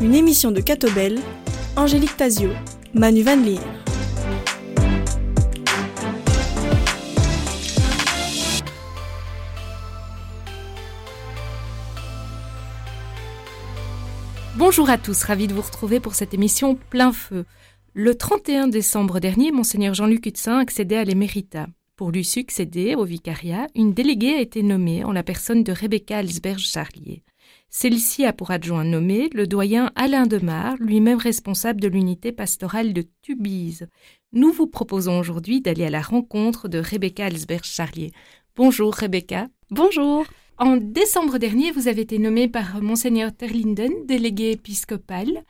une émission de Catobel, Angélique Tazio, Manu Van Leer. Bonjour à tous, ravi de vous retrouver pour cette émission plein feu. Le 31 décembre dernier, Monseigneur Jean-Luc Hutsin accédait à l'émérita. Pour lui succéder au vicariat, une déléguée a été nommée en la personne de Rebecca Alsberg-Charlier. Celle-ci a pour adjoint nommé le doyen Alain Demar, lui-même responsable de l'unité pastorale de Tubize. Nous vous proposons aujourd'hui d'aller à la rencontre de Rebecca Alsberg-Charlier. Bonjour Rebecca. Bonjour. En décembre dernier, vous avez été nommée par Monseigneur Terlinden, délégué épiscopal.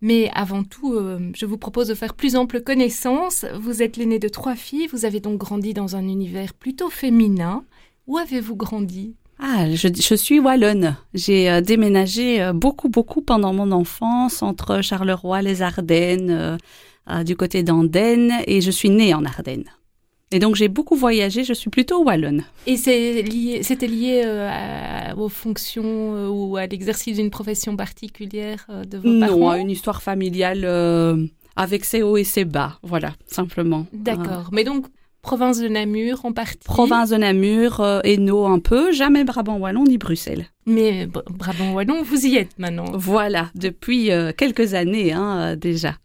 Mais avant tout, euh, je vous propose de faire plus ample connaissance. Vous êtes l'aînée de trois filles, vous avez donc grandi dans un univers plutôt féminin. Où avez-vous grandi? Ah, je, suis wallonne. J'ai euh, déménagé euh, beaucoup, beaucoup pendant mon enfance entre Charleroi, les Ardennes, du côté d'Andenne, et je suis née en Ardennes. Et donc j'ai beaucoup voyagé, je suis plutôt wallonne. Et c'était lié, lié euh, aux fonctions euh, ou à l'exercice d'une profession particulière euh, de vos parents Non, à une histoire familiale avec ses hauts et ses bas, voilà, simplement. D'accord. Mais donc province de Namur en partie. Province de Namur, euh, Hainaut un peu, jamais Brabant-Wallon ni Bruxelles. Mais Brabant-Wallon, vous y êtes maintenant. Voilà, depuis euh, quelques années hein, euh, déjà.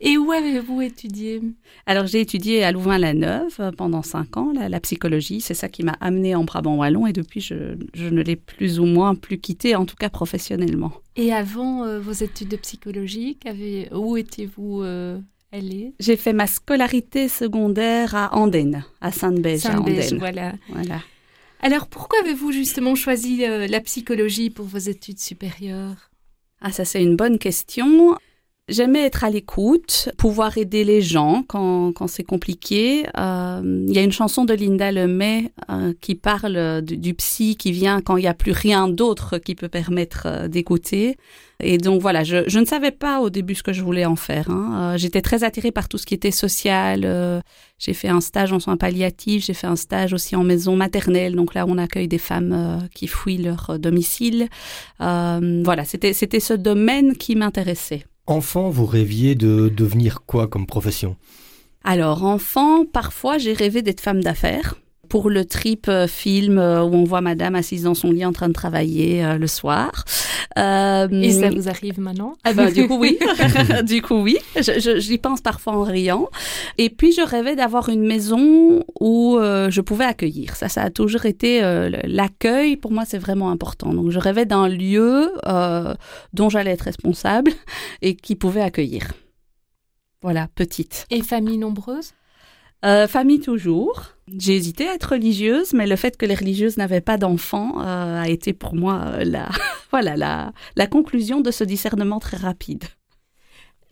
Et où avez-vous étudié? Alors j'ai étudié à Louvain-la-Neuve pendant cinq ans, la, psychologie. C'est ça qui m'a amené en Brabant-Wallon et depuis je, je ne l'ai plus ou moins plus quitté, en tout cas professionnellement. Et avant vos études de psychologie, où étiez-vous j'ai fait ma scolarité secondaire à Andenne, à Sainte-Bège, Sainte voilà. voilà. Alors, pourquoi avez-vous justement choisi euh, la psychologie pour vos études supérieures? Ah, ça c'est une bonne question. J'aimais être à l'écoute, pouvoir aider les gens quand, quand c'est compliqué. Euh, il y a une chanson de Linda Lemay euh, qui parle du, psy qui vient quand il n'y a plus rien d'autre qui peut permettre euh, d'écouter. Et donc voilà, je, je, ne savais pas au début ce que je voulais en faire. Hein. J'étais très attirée par tout ce qui était social. j'ai fait un stage en soins palliatifs, j'ai fait un stage aussi en maison maternelle. Donc là, on accueille des femmes qui fuient leur domicile. voilà, c'était ce domaine qui m'intéressait. Enfant, vous rêviez de devenir quoi comme profession? Alors, enfant, parfois j'ai rêvé d'être femme d'affaires pour le trip euh, film euh, où on voit madame assise dans son lit en train de travailler euh, le soir. Et ça vous arrive maintenant ah ben, Du coup, oui. du coup, oui. J'y pense parfois en riant. Et puis, je rêvais d'avoir une maison où je pouvais accueillir. Ça, ça a toujours été l'accueil. Pour moi, c'est vraiment important. Donc, je rêvais d'un lieu dont j'allais être responsable et qui pouvait accueillir. Voilà, petite. Et famille nombreuse? Euh, famille toujours. J'ai hésité à être religieuse, mais le fait que les religieuses n'avaient pas d'enfants euh, a été pour moi euh, la, voilà, la, la conclusion de ce discernement très rapide.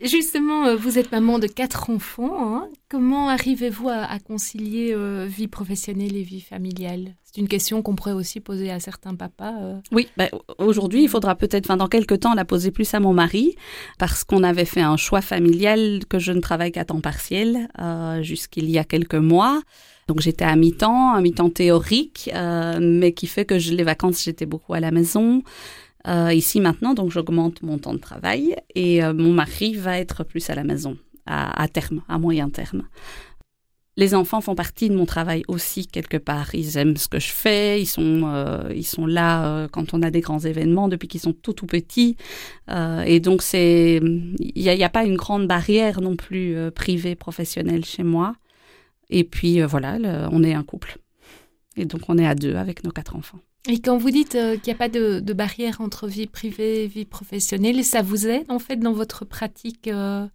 Justement, vous êtes maman de quatre enfants. Hein. Comment arrivez-vous à, concilier vie professionnelle et vie familiale? C'est une question qu'on pourrait aussi poser à certains papas. Oui, bah, aujourd'hui, il faudra peut-être, enfin, dans quelques temps, la poser plus à mon mari, parce qu'on avait fait un choix familial que je ne travaille qu'à temps partiel jusqu'il y a quelques mois. Donc j'étais à mi-temps, à mi-temps théorique, euh, mais qui fait que je, les vacances, j'étais beaucoup à la maison. Euh, ici maintenant, donc j'augmente mon temps de travail et euh, mon mari va être plus à la maison à, terme, à moyen terme. Les enfants font partie de mon travail aussi quelque part. Ils aiment ce que je fais, ils sont, ils sont là quand on a des grands événements depuis qu'ils sont tout tout petits. et donc c'est, il n'y a, a, pas une grande barrière non plus privée professionnelle chez moi. Et puis euh, voilà, on est un couple. Et donc on est à deux avec nos quatre enfants. Et quand vous dites euh, qu'il n'y a pas de, barrière entre vie privée et vie professionnelle, ça vous aide en fait dans votre pratique euh,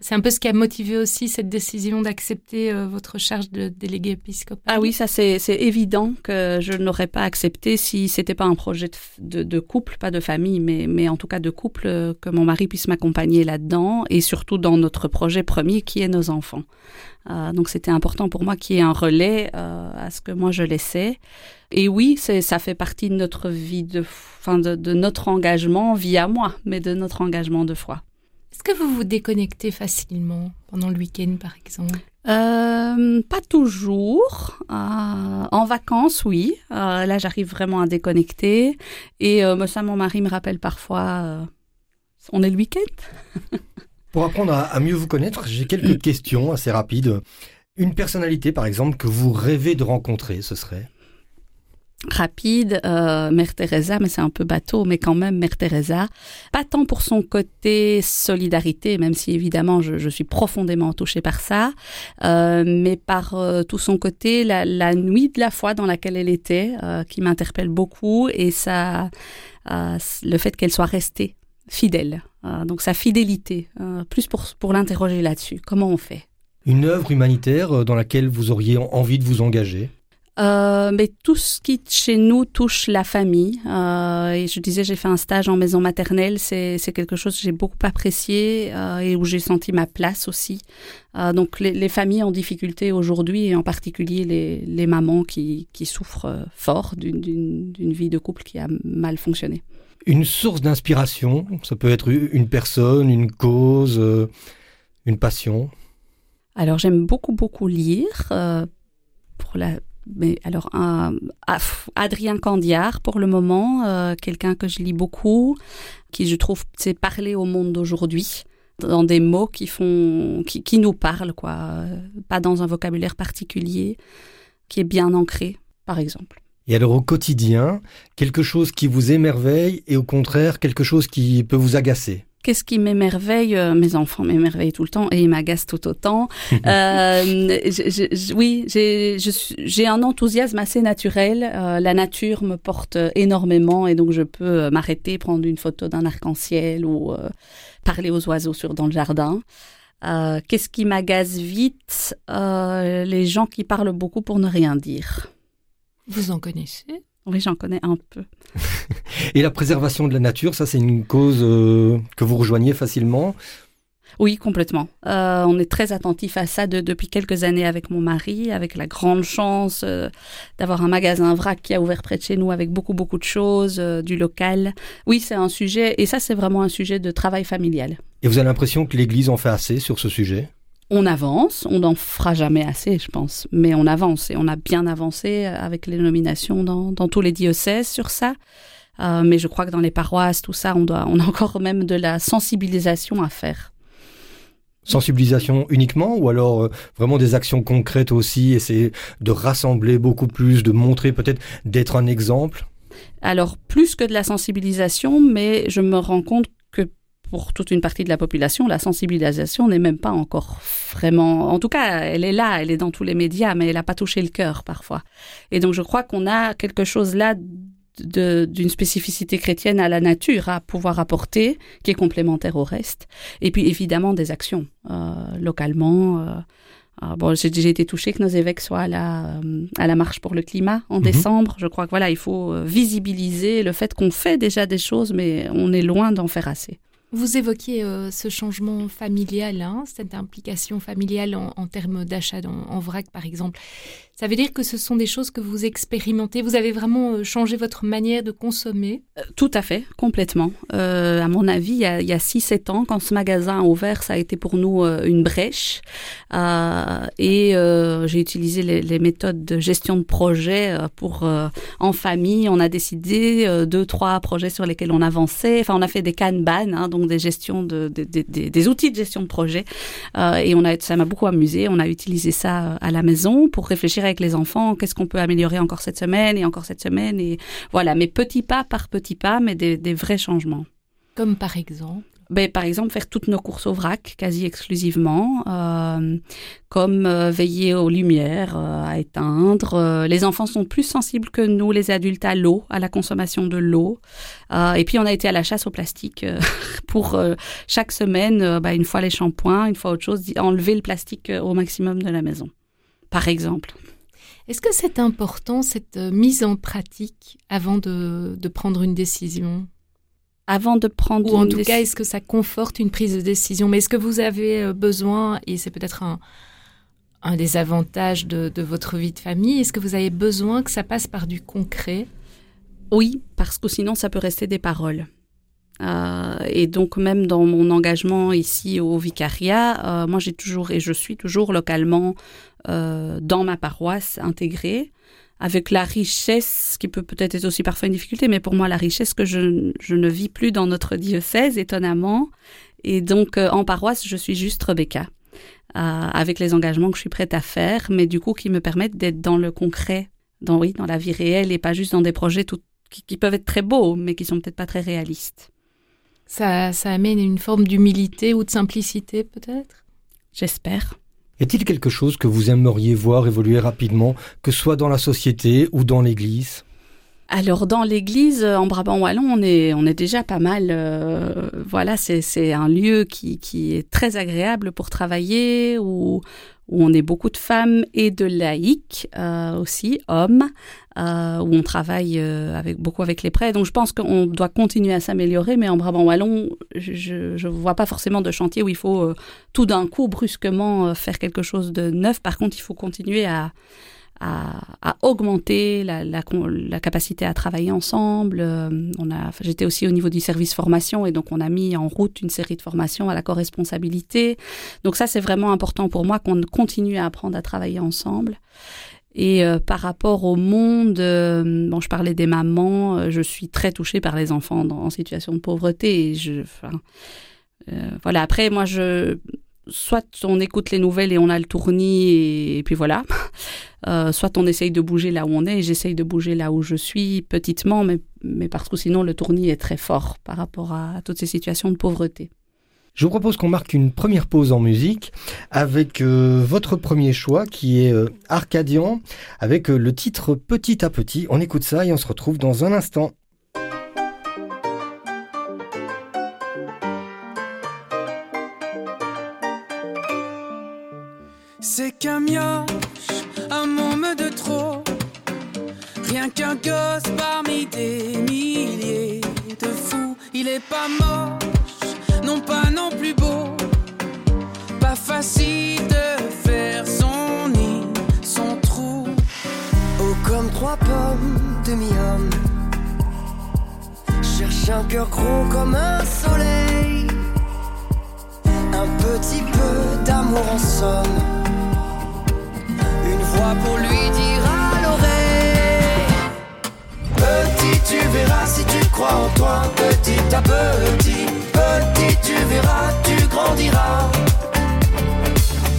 c'est un peu ce qui a motivé aussi cette décision d'accepter votre charge de délégué épiscopal. Ah oui, ça c'est évident que je n'aurais pas accepté si c'était pas un projet de, de, couple, pas de famille, mais, mais en tout cas de couple, que mon mari puisse m'accompagner là-dedans et surtout dans notre projet premier qui est nos enfants. Euh, donc c'était important pour moi qu'il y ait un relais euh, à ce que moi je laissais. Et oui, ça fait partie de notre vie, de, enfin de, notre engagement via moi, mais de notre engagement de foi. Est-ce que vous vous déconnectez facilement pendant le week-end, par exemple? Euh, Pas toujours. en vacances, oui. là, j'arrive vraiment à déconnecter. Et ça, mon mari me rappelle parfois On est le week-end. Pour apprendre à, mieux vous connaître, j'ai quelques questions assez rapides. Une personnalité, par exemple, que vous rêvez de rencontrer, ce serait? Rapide, euh, Mère Teresa, mais c'est un peu bateau, mais quand même Mère Teresa. Pas tant pour son côté solidarité, même si évidemment je, suis profondément touchée par ça, euh, mais par euh, tout son côté, la, nuit de la foi dans laquelle elle était, qui m'interpelle beaucoup, et ça, le fait qu'elle soit restée fidèle. donc sa fidélité, plus pour, pour l'interroger là-dessus. Comment on fait? Une œuvre humanitaire dans laquelle vous auriez envie de vous engager? Euh, mais tout ce qui chez nous touche la famille. Euh, et je disais, j'ai fait un stage en maison maternelle. C'est, quelque chose que j'ai beaucoup apprécié euh, et où j'ai senti ma place aussi. Donc les, les, familles en difficulté aujourd'hui, et en particulier les, les mamans qui, qui souffrent fort d'une, d'une, d'une vie de couple qui a mal fonctionné. Une source d'inspiration, ça peut être une personne, une cause, une passion? Alors j'aime beaucoup beaucoup lire. pour la mais alors un, Adrien Candiard pour le moment, euh, quelqu'un que je lis beaucoup, qui je trouve sait parler au monde d'aujourd'hui dans des mots qui font qui, qui nous parlent quoi, pas dans un vocabulaire particulier, qui est bien ancré par exemple. Et alors au quotidien, quelque chose qui vous émerveille et au contraire quelque chose qui peut vous agacer? Qu'est-ce qui m'émerveille euh, Mes enfants m'émerveillent tout le temps et ils m'agacent tout autant. euh, oui, j'ai un enthousiasme assez naturel. Euh, la nature me porte énormément et donc je peux m'arrêter, prendre une photo d'un arc-en-ciel ou parler aux oiseaux sur dans le jardin. Qu'est-ce qui m'agace vite? Les gens qui parlent beaucoup pour ne rien dire. Vous en connaissez? Oui, j'en connais un peu. Et la préservation de la nature, ça c'est une cause euh, que vous rejoignez facilement? Oui, complètement. Euh, on est très attentif à ça depuis quelques années avec mon mari, avec la grande chance euh, d'avoir un magasin vrac qui a ouvert près de chez nous avec beaucoup beaucoup de choses, du local. Oui, c'est un sujet, et ça c'est vraiment un sujet de travail familial. Et vous avez l'impression que l'Église en fait assez sur ce sujet? On avance, on n'en fera jamais assez, je pense, mais on avance et on a bien avancé avec les nominations dans, tous les diocèses sur ça. Euh, mais je crois que dans les paroisses, tout ça, on, doit, on a encore même de la sensibilisation à faire. Sensibilisation uniquement ou alors euh, vraiment des actions concrètes aussi, essayer de rassembler beaucoup plus, de montrer peut-être d'être un exemple? Alors, plus que de la sensibilisation, mais je me rends compte pour toute une partie de la population, la sensibilisation n'est même pas encore vraiment... En tout cas, elle est là, elle est dans tous les médias, mais elle n'a pas touché le cœur parfois. Et donc je crois qu'on a quelque chose là d'une spécificité chrétienne à la nature à pouvoir apporter, qui est complémentaire au reste. Et puis évidemment des actions euh, localement. Euh, euh, bon, j'ai été touchée que nos évêques soient à la, à la marche pour le climat en mhm. décembre. Je crois que voilà, il faut visibiliser le fait qu'on fait déjà des choses, mais on est loin d'en faire assez. Vous évoquiez euh, ce changement familial, hein, cette implication familiale en, termes d'achat en, vrac, par exemple. Ça veut dire que ce sont des choses que vous expérimentez. Vous avez vraiment euh, changé votre manière de consommer? Euh, Tout à fait, complètement. à mon avis, il y a, 6-7 ans, quand ce magasin a ouvert, ça a été pour nous une brèche. et j'ai utilisé les, méthodes de gestion de projet pour, en famille, on a décidé deux, trois projets sur lesquels on avançait. Enfin, on a fait des Kanban, hein, donc des gestions de, des outils de gestion de projet. Euh, et on a, ça m'a beaucoup amusé. On a utilisé ça euh, à la maison pour réfléchir avec les enfants. Qu'est-ce qu'on peut améliorer encore cette semaine et encore cette semaine et voilà. Mais petits pas par petits pas, mais des, des vrais changements. Comme par exemple ben, par exemple, faire toutes nos courses au vrac, quasi exclusivement, euh, comme euh, veiller aux lumières, euh, à éteindre. les enfants sont plus sensibles que nous, les adultes, à l'eau, à la consommation de l'eau. et puis, on a été à la chasse au plastique pour chaque semaine, ben, une fois les shampoings, une fois autre chose, enlever le plastique au maximum de la maison, par exemple. Est-ce que c'est important, cette mise en pratique, avant de, de prendre une décision? Avant de prendre Ou en tout cas, est-ce que ça conforte une prise de décision? Mais est-ce que vous avez euh, besoin, et c'est peut-être un, un des avantages de, de, votre vie de famille, est-ce que vous avez besoin que ça passe par du concret? Oui, parce que sinon ça peut rester des paroles. Euh, et donc même dans mon engagement ici au vicariat, euh, moi j'ai toujours et je suis toujours localement euh, dans ma paroisse intégrée. avec la richesse, qui peut peut-être être aussi parfois une difficulté, mais pour moi, la richesse que je, je ne vis plus dans notre diocèse, étonnamment. Et donc, euh, en paroisse, je suis juste Rebecca, euh, avec les engagements que je suis prête à faire, mais du coup, qui me permettent d'être dans le concret, dans, oui, dans la vie réelle, et pas juste dans des projets tout, qui, qui peuvent être très beaux, mais qui sont peut-être pas très réalistes. Ça, ça amène une forme d'humilité ou de simplicité, peut-être? J'espère. Est il quelque chose que vous aimeriez voir évoluer rapidement, que ce soit dans la société ou dans l'Église? Alors dans l'église euh, en Brabant wallon, on est on est déjà pas mal. Euh, voilà, c'est c'est un lieu qui qui est très agréable pour travailler où où on est beaucoup de femmes et de laïcs euh, aussi, hommes, euh, où on travaille euh, avec beaucoup avec les prêts. Donc je pense qu'on doit continuer à s'améliorer, mais en Brabant wallon, je je vois pas forcément de chantier où il faut euh, tout d'un coup brusquement faire quelque chose de neuf. Par contre, il faut continuer à à, à augmenter la, la, la, capacité à travailler ensemble. Euh, on a, j'étais aussi au niveau du service formation et donc on a mis en route une série de formations à la co-responsabilité. Donc ça, c'est vraiment important pour moi qu'on continue à apprendre à travailler ensemble. Et euh, par rapport au monde, euh, bon, je parlais des mamans, euh, je suis très touchée par les enfants en situation de pauvreté. Et je, enfin, voilà. Après, moi, je soit on écoute les nouvelles et on a le tournis et, puis voilà, euh, soit on essaye de bouger là où on est j'essaye de bouger là où je suis petitement, mais, parce que sinon le tournis est très fort par rapport à, toutes ces situations de pauvreté. Je vous propose qu'on marque une première pause en musique avec euh, votre premier choix qui est euh, Arcadian avec le titre Petit à petit. On écoute ça et on se retrouve dans un instant. C'est qu'un mioche, un môme de trop. Rien qu'un gosse parmi des milliers de fous. Il est pas moche, non pas non plus beau. Pas facile de faire son nid, son trou. Oh, comme trois pommes demi-homme. Cherche un cœur gros comme un soleil. Un petit peu d'amour en somme. Une voix pour lui dire à l'oreille. Petit, tu verras si tu crois en toi. Petit à petit, petit, tu verras, tu grandiras.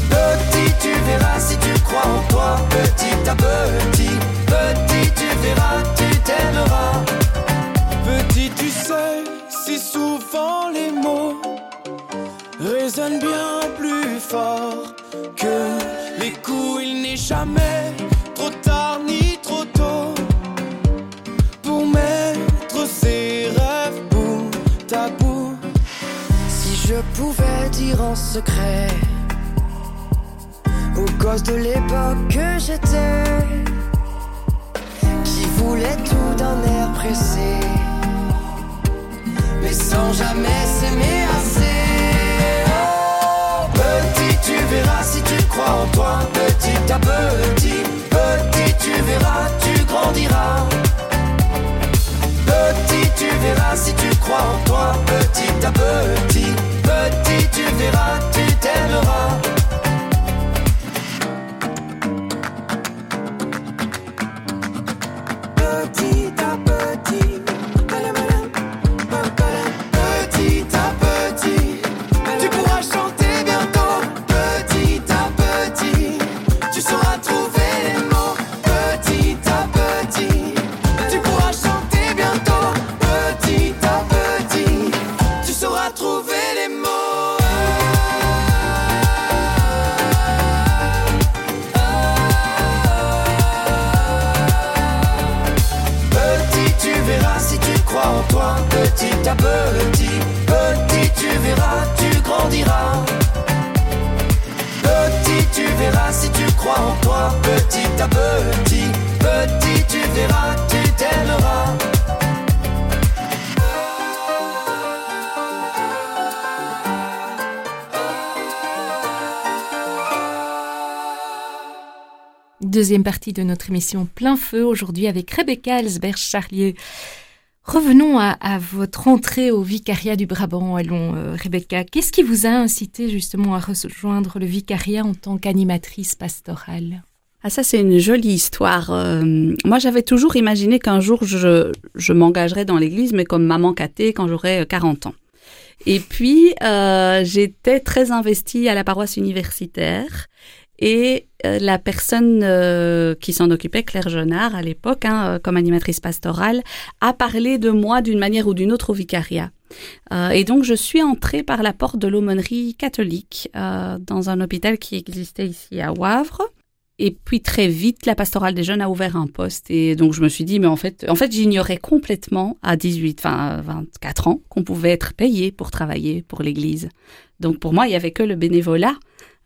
Petit, tu verras si tu crois en toi. Petit à petit, petit, tu verras, tu t'aimeras. Petit, tu sais, si souvent les mots résonnent bien plus fort que trop tard ni trop tôt pour mettre ses rêves bout à bout. Si je pouvais dire en secret aux gosses de l'époque que j'étais, qui voulait tout d'un air pressé, mais sans jamais s'aimer assez. Oh, petit, tu verras si tu crois en toi, petit à petit, petit, tu verras, tu grandiras. Petit, tu verras si tu crois en toi, petit à petit, petit, tu verras, tu t'aimeras. Petit à petit, petit, tu verras, tu t'aimeras. Deuxième partie de notre émission Plein Feu, aujourd'hui avec Rebecca Elsberg-Charlier. Revenons à, votre entrée au vicariat du Brabant Wallon, euh, Rebecca. Qu'est-ce qui vous a incité justement à rejoindre le vicariat en tant qu'animatrice pastorale? Ah ça c'est une jolie histoire. Euh, moi j'avais toujours imaginé qu'un jour je, m'engagerais dans l'église, mais comme maman cathée quand j'aurais 40 ans. Et puis euh, j'étais très investie à la paroisse universitaire et euh, la personne euh, qui s'en occupait, Claire Jonard, à l'époque, hein, euh, comme animatrice pastorale, a parlé de moi d'une manière ou d'une autre au vicariat. et donc, je suis entrée par la porte de l'aumônerie catholique dans un hôpital qui existait ici à Wavre. Et puis très vite, la pastorale des jeunes a ouvert un poste. Et donc je me suis dit, mais en fait, en fait, j'ignorais complètement à 18, enfin 24 ans qu'on pouvait être payé pour travailler pour l'Église. Donc pour moi, il y avait que le bénévolat.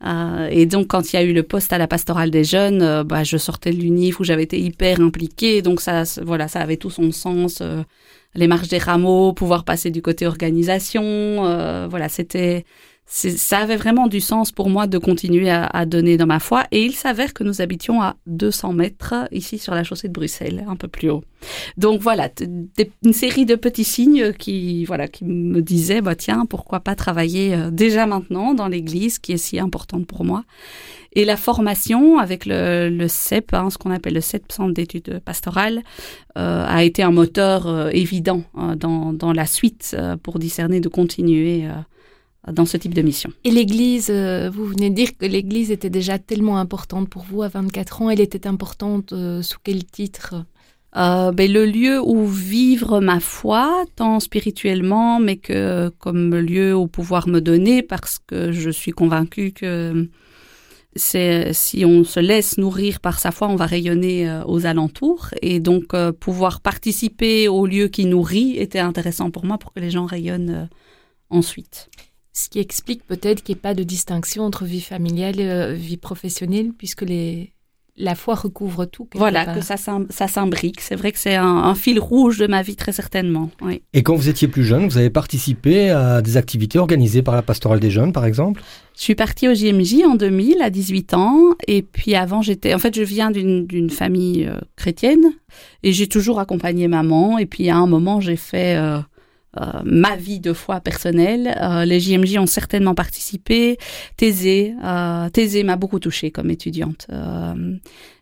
Euh, et donc, quand il y a eu le poste à la pastorale des jeunes, euh, bah, je sortais de l'UNIF où j'avais été hyper impliquée. Donc, ça, voilà, ça avait tout son sens. Euh, les marches des rameaux, pouvoir passer du côté organisation. voilà, c'était ça avait vraiment du sens pour moi de continuer à, donner dans ma foi. Et il s'avère que nous habitions à 200 mètres ici sur la chaussée de Bruxelles, un peu plus haut. Donc voilà, une série de petits signes qui, voilà, qui me disaient, bah tiens, pourquoi pas travailler euh, déjà maintenant dans l'Église qui est si importante pour moi. Et la formation avec le, CEP, hein, ce qu'on appelle le CEP, Centre d'études pastorales, euh, a été un moteur euh, évident dans, dans, la suite pour discerner de continuer dans ce type de mission. Et l'Église, euh, vous venez de dire que l'Église était déjà tellement importante pour vous à 24 ans. Elle était importante euh, sous quel titre? Euh, ben, Le lieu où vivre ma foi, tant spirituellement, mais que comme lieu où pouvoir me donner, parce que je suis convaincue que c'est si on se laisse nourrir par sa foi, on va rayonner aux alentours. Et donc pouvoir participer au lieu qui nourrit était intéressant pour moi pour que les gens rayonnent ensuite. Ce qui explique peut-être qu'il n'y ait pas de distinction entre vie familiale et euh, vie professionnelle, puisque les, la foi recouvre tout. Voilà, que ça, ça s'imbrique. C'est vrai que c'est un, fil rouge de ma vie, très certainement. Oui. Et quand vous étiez plus jeune, vous avez participé à des activités organisées par la pastorale des jeunes, par exemple? Je suis partie au JMJ en 2000, à 18 ans. Et puis avant, j'étais... En fait, je viens d'une famille euh, chrétienne. Et j'ai toujours accompagné maman. Et puis à un moment, j'ai fait... Euh, euh, ma vie de foi personnelle. Euh, les JMJ ont certainement participé. Thésée, euh, Thésée m'a beaucoup touchée comme étudiante.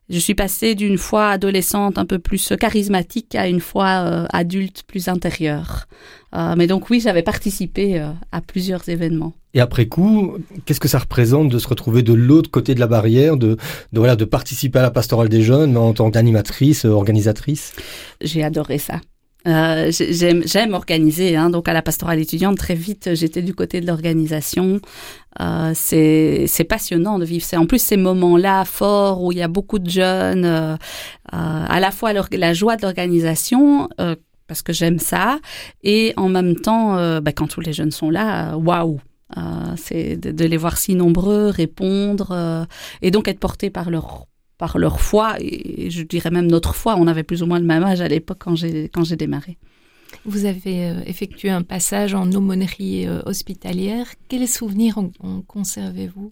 je suis passée d'une foi adolescente un peu plus charismatique à une foi adulte plus intérieure. mais donc oui, j'avais participé à plusieurs événements. Et après coup, qu'est-ce que ça représente de se retrouver de l'autre côté de la barrière, de, de, voilà, de participer à la pastorale des jeunes en tant qu'animatrice, organisatrice? J'ai adoré ça. Euh, j'aime organiser, hein, donc à la pastorale étudiante, très vite, j'étais du côté de l'organisation. Euh, c'est passionnant de vivre. C'est en plus ces moments-là forts où il y a beaucoup de jeunes, euh, à la fois la joie de l'organisation, parce que j'aime ça, et en même temps, bah, quand tous les jeunes sont là, waouh, c'est de, de, les voir si nombreux, répondre, et donc être portés par leur par leur foi, et je dirais même notre foi. On avait plus ou moins le même âge à l'époque quand j'ai, quand j'ai démarré. Vous avez euh, effectué un passage en aumônerie euh, hospitalière. Quels souvenirs en, conservez-vous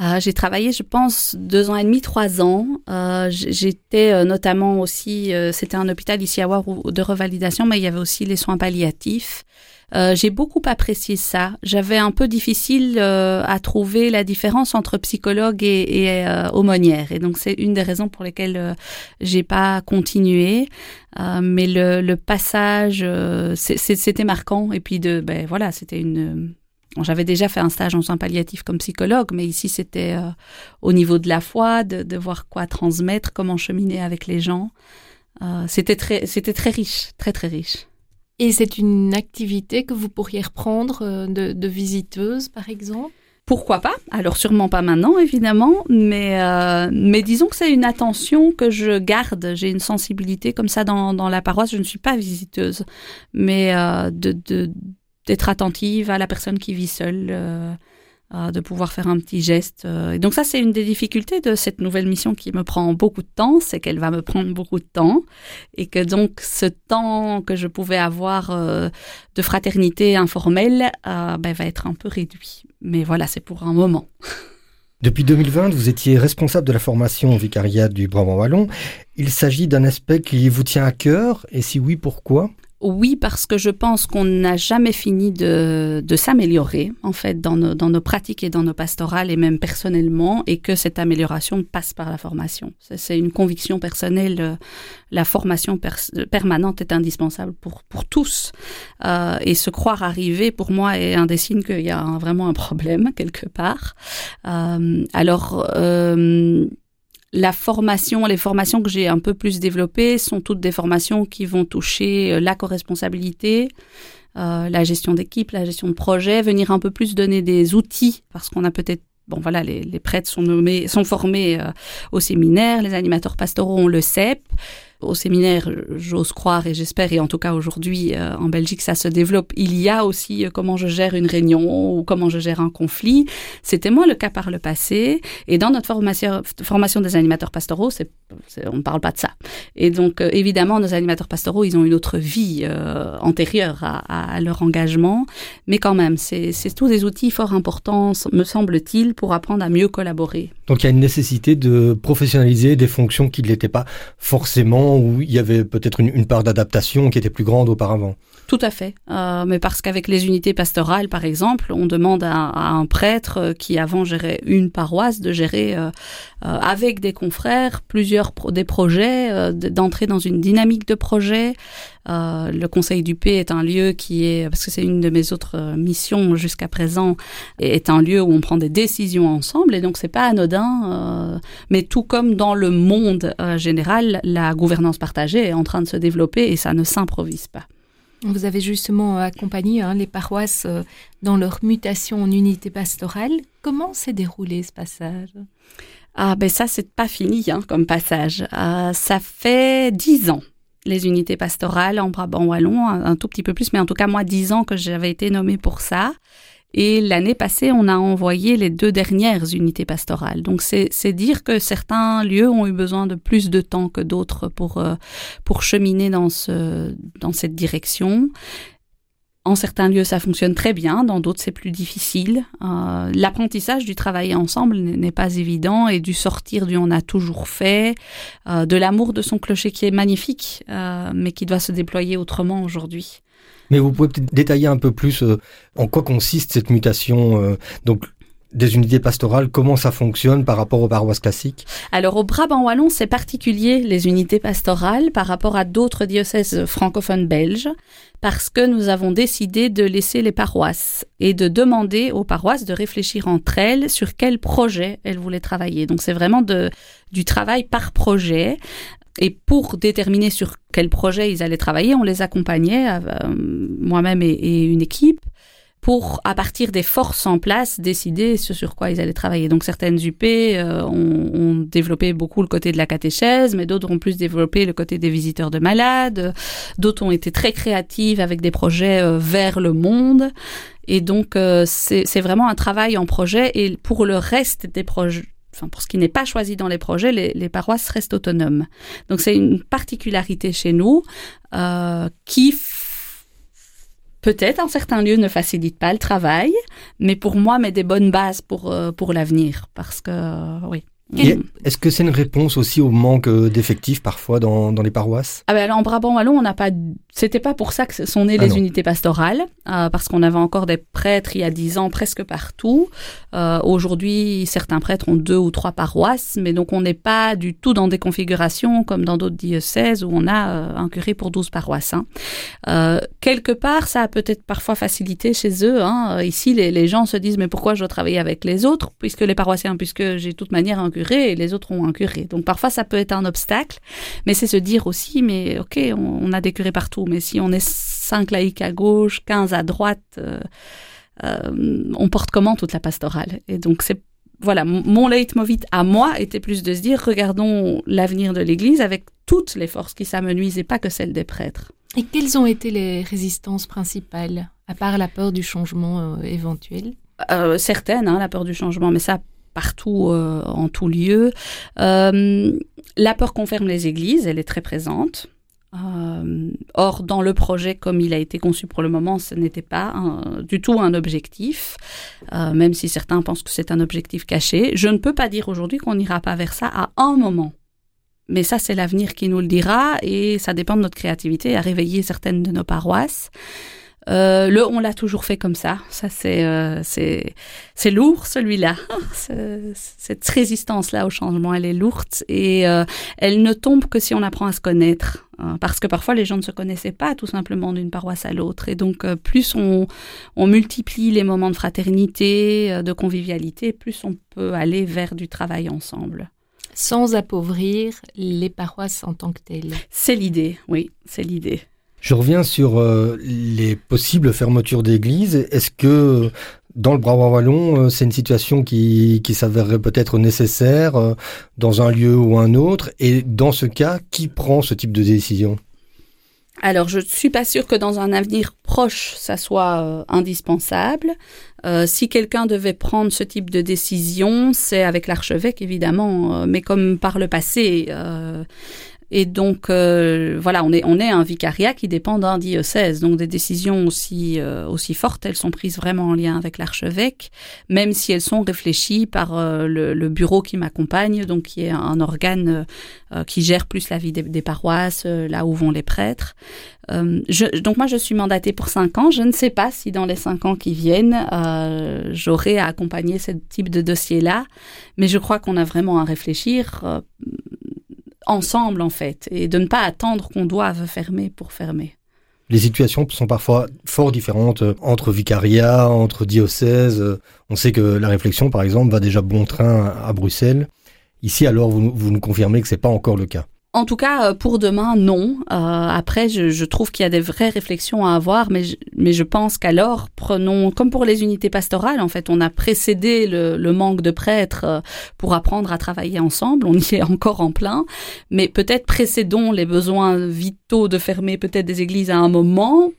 euh, J'ai travaillé, je pense, deux ans et demi, trois ans. j'étais notamment aussi, c'était un hôpital ici à War de revalidation, mais il y avait aussi les soins palliatifs. Euh, j'ai beaucoup apprécié ça. J'avais un peu difficile euh, à trouver la différence entre psychologue et, et euh, aumônière, et donc c'est une des raisons pour lesquelles j'ai pas continué. mais le, le passage, c'était marquant. Et puis de, ben voilà, c'était une j'avais déjà fait un stage en soins palliatifs comme psychologue, mais ici c'était au niveau de la foi, de, de, voir quoi transmettre, comment cheminer avec les gens. Euh, c'était très, c'était très riche, très très riche. Et c'est une activité que vous pourriez reprendre euh, de, visiteuse, par exemple? Pourquoi pas? Alors sûrement pas maintenant, évidemment, mais, euh, mais disons que c'est une attention que je garde. J'ai une sensibilité comme ça dans, dans la paroisse. Je ne suis pas visiteuse, mais euh, de d'être attentive à la personne qui vit seule. De pouvoir faire un petit geste. Euh. Et donc ça, c'est une des difficultés de cette nouvelle mission qui me prend beaucoup de temps, c'est qu'elle va me prendre beaucoup de temps et que donc ce temps que je pouvais avoir euh, de fraternité informelle ben, va être un peu réduit. Mais voilà, c'est pour un moment. Depuis 2020, vous étiez responsable de la formation au vicariat du Brabant Wallon. Il s'agit d'un aspect qui vous tient à cœur, et si oui, pourquoi? Oui, parce que je pense qu'on n'a jamais fini de, de s'améliorer, en fait, dans nos, dans nos pratiques et dans nos pastorales, et même personnellement, et que cette amélioration passe par la formation. C'est une conviction personnelle. euh, La formation pers- permanente est indispensable pour, pour tous. Euh, et se croire arrivé, pour moi, est un des signes qu'il y a vraiment un problème, quelque part. Euh, alors, euh, la formation, les formations que j'ai un peu plus développées sont toutes des formations qui vont toucher euh, la co-responsabilité, euh, la gestion d'équipe, la gestion de projet, venir un peu plus donner des outils parce qu'on a peut-être Bon voilà, les, prêtres sont nommés, sont formés euh, au séminaire, les animateurs pastoraux ont le CEP. Au séminaire, j'ose croire et j'espère, et en tout cas aujourd'hui euh, en Belgique, ça se développe. Il y a aussi euh, comment je gère une réunion ou comment je gère un conflit. C'était moins le cas par le passé. Et dans notre formation, des animateurs pastoraux, on ne parle pas de ça. Et donc, euh, évidemment, nos animateurs pastoraux, ils ont une autre vie antérieure à, leur engagement. Mais quand même, c'est tous des outils fort importants, me semble-t-il, pour apprendre à mieux collaborer. Donc il y a une nécessité de professionnaliser des fonctions qui ne l'étaient pas forcément, où il y avait peut-être une, part d'adaptation qui était plus grande auparavant. Tout à fait. Euh, mais parce qu'avec les unités pastorales, par exemple, on demande à, un prêtre euh, qui avant gérait une paroisse de gérer euh, avec des confrères plusieurs des projets, d'entrer dans une dynamique de projet. Le Conseil du P est un lieu qui est, parce que c'est une de mes autres missions jusqu'à présent, est un lieu où on prend des décisions ensemble et donc c'est pas anodin. mais tout comme dans le monde général, la gouvernance partagée est en train de se développer et ça ne s'improvise pas. Vous avez justement accompagné hein, les paroisses euh, dans leur mutation en unité pastorale. Comment s'est déroulé ce passage? Ah ben ça c'est pas fini hein, comme passage. Euh, ça fait dix ans les unités pastorales en Brabant wallon, un, un tout petit peu plus, mais en tout cas moi dix ans que j'avais été nommée pour ça. Et l'année passée, on a envoyé les deux dernières unités pastorales. Donc c'est dire que certains lieux ont eu besoin de plus de temps que d'autres pour euh, pour cheminer dans ce dans cette direction. En certains lieux, ça fonctionne très bien, dans d'autres, c'est plus difficile. Euh, L'apprentissage du travailler ensemble n'est pas évident et du sortir du on a toujours fait, euh, de l'amour de son clocher qui est magnifique, mais qui doit se déployer autrement aujourd'hui. Mais vous pouvez peut-être détailler un peu plus euh, en quoi consiste cette mutation euh, donc des unités pastorales, comment ça fonctionne par rapport aux paroisses classiques? Alors au Brabant wallon, c'est particulier les unités pastorales par rapport à d'autres diocèses francophones belges, parce que nous avons décidé de laisser les paroisses et de demander aux paroisses de réfléchir entre elles sur quel projet elles voulaient travailler. Donc c'est vraiment de, du travail par projet. Et pour déterminer sur quel projet ils allaient travailler, on les accompagnait, euh, moi-même et, une équipe, pour, à partir des forces en place, décider ce sur quoi ils allaient travailler. Donc certaines UP euh, ont, ont développé beaucoup le côté de la catéchèse, mais d'autres ont plus développé le côté des visiteurs de malades. D'autres ont été très créatives avec des projets euh, vers le monde. Et donc euh, c'est vraiment un travail en projet. Et pour le reste des projets, enfin pour ce qui n'est pas choisi dans les projets, les, paroisses restent autonomes. Donc c'est une particularité chez nous euh, qui peut-être en certains lieux ne facilite pas le travail, mais pour moi met des bonnes bases pour euh, pour l'avenir parce que oui. Est-ce que c'est une réponse aussi au manque euh, d'effectifs parfois dans, dans les paroisses? Ah ben alors en Brabant wallon, on n'a pas, c'était pas pour ça que sont nées Ah les non. unités pastorales, euh, parce qu'on avait encore des prêtres il y a dix ans presque partout. Euh, Aujourd'hui, certains prêtres ont deux ou trois paroisses, mais donc on n'est pas du tout dans des configurations comme dans d'autres diocèses où on a euh, un curé pour 12 paroisses. hein. Quelque part, ça a peut-être parfois facilité chez eux. Hein. Ici, les, les gens se disent mais pourquoi je dois travailler avec les autres puisque les paroissiens, puisque j'ai de toute manière un curé et les autres ont un curé. Donc parfois, ça peut être un obstacle, mais c'est se dire aussi mais ok, on, on a des curés partout, mais si on est cinq laïcs à gauche, 15 à droite, euh, euh, on porte comment toute la pastorale? Et donc c'est voilà, mon- mon leitmotiv à moi était plus de se dire regardons l'avenir de l'Église avec toutes les forces qui s'amenuisent et pas que celles des prêtres. Et quelles ont été les résistances principales, à part la peur du changement euh, éventuel? Euh, certaines, hein, la peur du changement, mais ça partout, euh, en tout lieu. Euh, la peur qu'on ferme les églises, elle est très présente. Euh, or, dans le projet, comme il a été conçu pour le moment, ce n'était pas du tout un objectif, même si certains pensent que c'est un objectif caché. Je ne peux pas dire aujourd'hui qu'on n'ira pas vers ça à un moment. Mais ça, c'est l'avenir qui nous le dira et ça dépend de notre créativité à réveiller certaines de nos paroisses. Euh, le on l'a toujours fait comme ça. Ça c'est euh, c'est c'est lourd celui-là. Cette résistance là au changement, elle est lourde et euh, elle ne tombe que si on apprend à se connaître. Hein, parce que parfois les gens ne se connaissaient pas tout simplement d'une paroisse à l'autre et donc euh, plus on on multiplie les moments de fraternité, euh, de convivialité, plus on peut aller vers du travail ensemble. Sans appauvrir les paroisses en tant que telles. C'est l'idée, oui, c'est l'idée. Je reviens sur euh, les possibles fermetures d'églises. Est-ce que dans le Brabant wallon, euh, c'est une situation qui, qui s'avérerait peut-être nécessaire euh, dans un lieu ou un autre? Et dans ce cas, qui prend ce type de décision? Alors, je ne suis pas sûre que dans un avenir proche, ça soit indispensable. Si quelqu'un devait prendre ce type de décision, c'est avec l'archevêque, évidemment, mais comme par le passé. Euh, et donc, euh, voilà, on est, on est un vicariat qui dépend d'un diocèse. Donc, des décisions aussi, euh, aussi fortes, elles sont prises vraiment en lien avec l'archevêque, même si elles sont réfléchies par euh, le, le bureau qui m'accompagne, donc qui est un organe euh, qui gère plus la vie des, des paroisses, euh, là où vont les prêtres. Euh, je, donc, moi, je suis mandatée pour cinq ans. Je ne sais pas si dans les cinq ans qui viennent, euh, j'aurai à accompagner ce type de dossier-là, mais je crois qu'on a vraiment à réfléchir. Ensemble en fait et de ne pas attendre qu'on doive fermer pour fermer. Les situations sont parfois fort différentes euh, entre vicariats, entre diocèses. Euh, On sait que la réflexion, par exemple, va déjà bon train à Bruxelles. Ici, alors, vous, vous nous confirmez que c'est pas encore le cas. En tout cas, euh, pour demain, non. Euh, après, je, je trouve qu'il y a des vraies réflexions à avoir, mais je, mais je pense qu'alors, prenons, comme pour les unités pastorales, en fait, on a précédé le, le manque de prêtres euh, pour apprendre à travailler ensemble. On y est encore en plein, mais peut-être précédons les besoins vitaux de fermer peut-être des églises à un moment.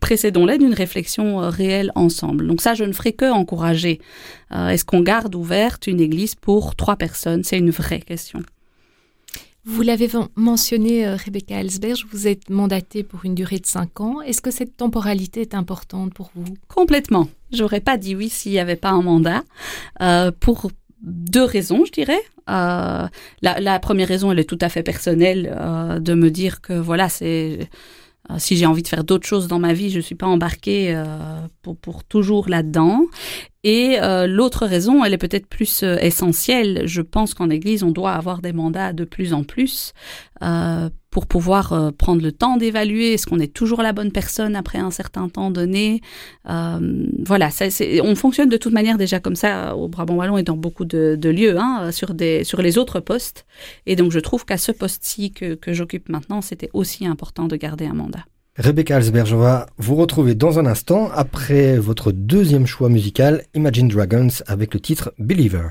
Précédons-les d'une réflexion euh, réelle ensemble. Donc ça, je ne ferai que encourager. Euh, Est-ce qu'on garde ouverte une église pour trois personnes? C'est une vraie question. Vous l'avez ven- mentionné, euh, Rebecca Ellsberg, vous êtes mandatée pour une durée de cinq ans. Est-ce que cette temporalité est importante pour vous? Complètement. J'aurais pas dit oui s'il n'y avait pas un mandat. Euh, pour deux raisons, je dirais. Euh, la, la première raison, elle est tout à fait personnelle, euh, de me dire que voilà, c'est si j'ai envie de faire d'autres choses dans ma vie, je suis pas embarquée euh, pour, pour toujours là-dedans. Et euh, l'autre raison, elle est peut-être plus euh, essentielle. Je pense qu'en Église, on doit avoir des mandats de plus en plus euh, pour pouvoir euh, prendre le temps d'évaluer est-ce qu'on est toujours la bonne personne après un certain temps donné. Euh, voilà, ça, on fonctionne de toute manière déjà comme ça au Brabant wallon et dans beaucoup de, de lieux hein, sur des sur les autres postes. Et donc je trouve qu'à ce poste-ci que, que j'occupe maintenant, c'était aussi important de garder un mandat. Rebecca Alsberg, vous retrouver dans un instant après votre deuxième choix musical, Imagine Dragons, avec le titre Believer.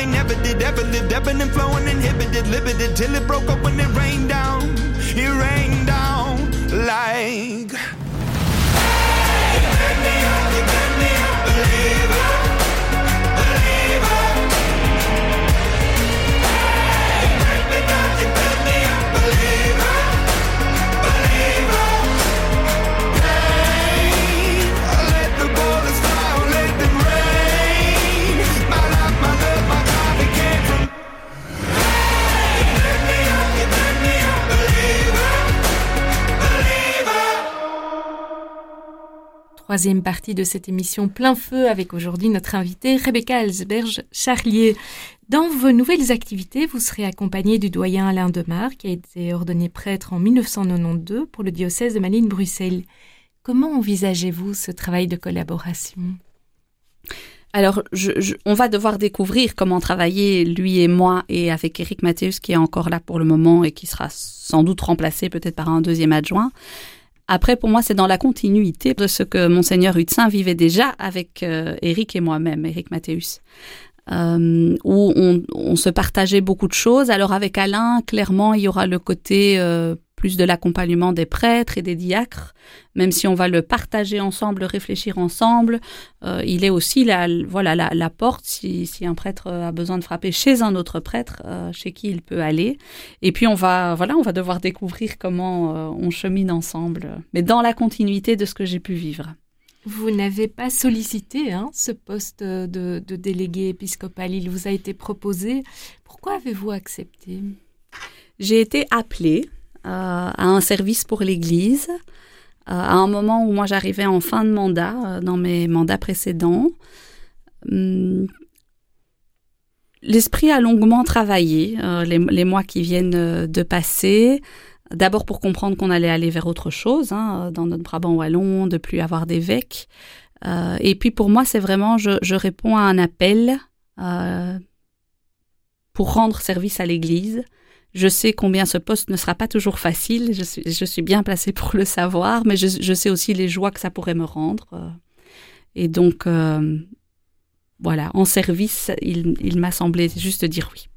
They never did, ever lived, ebbing and flowing, inhibited, limited, till it broke up when it rained down. It rained down like. Hey, you me up, you me up, believer. Troisième partie de cette émission plein feu avec aujourd'hui notre invitée Rebecca Alsberge Charlier. Dans vos nouvelles activités, vous serez accompagnée du doyen Alain Demar, qui a été ordonné prêtre en 1992 pour le diocèse de Malines-Bruxelles. Comment envisagez-vous ce travail de collaboration? Alors, on va devoir découvrir comment travailler, lui et moi, et avec Eric Mathéus, qui est encore là pour le moment et qui sera sans doute remplacé peut-être par un deuxième adjoint. Après, pour moi, c'est dans la continuité de ce que Monseigneur Hutsin vivait déjà avec euh, Eric et moi-même, Eric Mathéus. Euh, où on, on se partageait beaucoup de choses. Alors avec Alain, clairement, il y aura le côté euh, plus de l'accompagnement des prêtres et des diacres, même si on va le partager ensemble, le réfléchir ensemble. Euh, il est aussi la, voilà, la, la porte si, si un prêtre a besoin de frapper chez un autre prêtre, euh, chez qui il peut aller. Et puis on va, voilà, on va devoir découvrir comment euh, on chemine ensemble, mais dans la continuité de ce que j'ai pu vivre. Vous n'avez pas sollicité hein, ce poste de, de délégué épiscopal, il vous a été proposé. Pourquoi avez-vous accepté? J'ai été appelée euh, à un service pour l'Église euh, à un moment où moi j'arrivais en fin de mandat euh, dans mes mandats précédents. Hum, L'esprit a longuement travaillé euh, les, mois qui viennent euh, de passer. D'abord pour comprendre qu'on allait aller vers autre chose hein, dans notre Brabant wallon, de plus avoir d'évêques. Euh, et puis pour moi, c'est vraiment, je, réponds à un appel euh, pour rendre service à l'Église. Je sais combien ce poste ne sera pas toujours facile, je suis, bien placée pour le savoir, mais je, sais aussi les joies que ça pourrait me rendre. Et donc, euh, voilà, en service, il, il m'a semblé juste dire oui.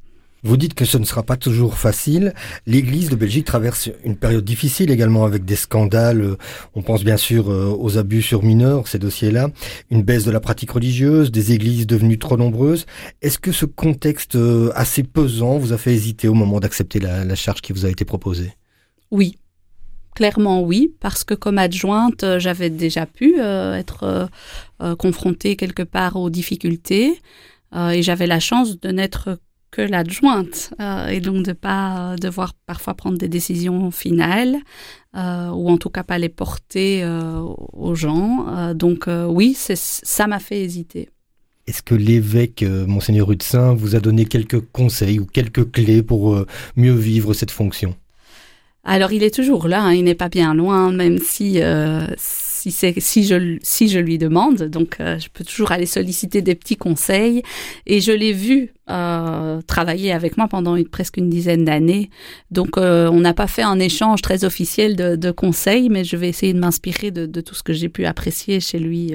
Vous dites que ce ne sera pas toujours facile. L'Église de Belgique traverse une période difficile également avec des scandales. On pense bien sûr euh, aux abus sur mineurs, ces dossiers-là, une baisse de la pratique religieuse, des églises devenues trop nombreuses. Est-ce que ce contexte euh, assez pesant vous a fait hésiter au moment d'accepter la, charge qui vous a été proposée? Oui, clairement oui, parce que comme adjointe, euh, j'avais déjà pu être confrontée quelque part aux difficultés et j'avais la chance de n'être que l'adjointe euh, et donc de pas euh, devoir parfois prendre des décisions finales euh, ou en tout cas pas les porter euh, aux gens. Donc oui, ça m'a fait hésiter. Est-ce que l'évêque, Monseigneur Hudsin, vous a donné quelques conseils ou quelques clés pour mieux vivre cette fonction? Alors il est toujours là, hein, il n'est pas bien loin, même si si je si je lui demande, donc euh, je peux toujours aller solliciter des petits conseils. Et je l'ai vu euh, travailler avec moi pendant une- presque une dizaine d'années. Donc euh, on n'a pas fait un échange très officiel de, de conseils, mais je vais essayer de m'inspirer de, de tout ce que j'ai pu apprécier chez lui.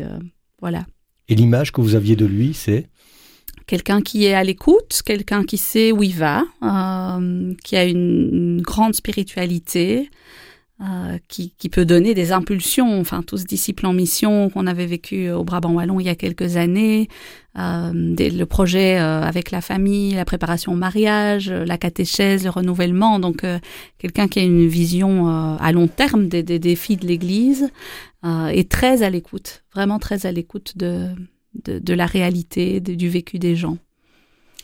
voilà. Et l'image que vous aviez de lui, c'est? Quelqu'un qui est à l'écoute, quelqu'un qui sait où il va, qui a une, une grande spiritualité, euh, qui, qui, peut donner des impulsions. Enfin, tout ce disciple en mission qu'on avait vécu au Brabant Wallon il y a quelques années, euh, le projet euh, avec la famille, la préparation au mariage, la catéchèse, le renouvellement. Donc, euh, quelqu'un qui a une vision à long terme des, des défis de l'Église est très à l'écoute, vraiment très à l'écoute de, de, de, la réalité, du vécu des gens.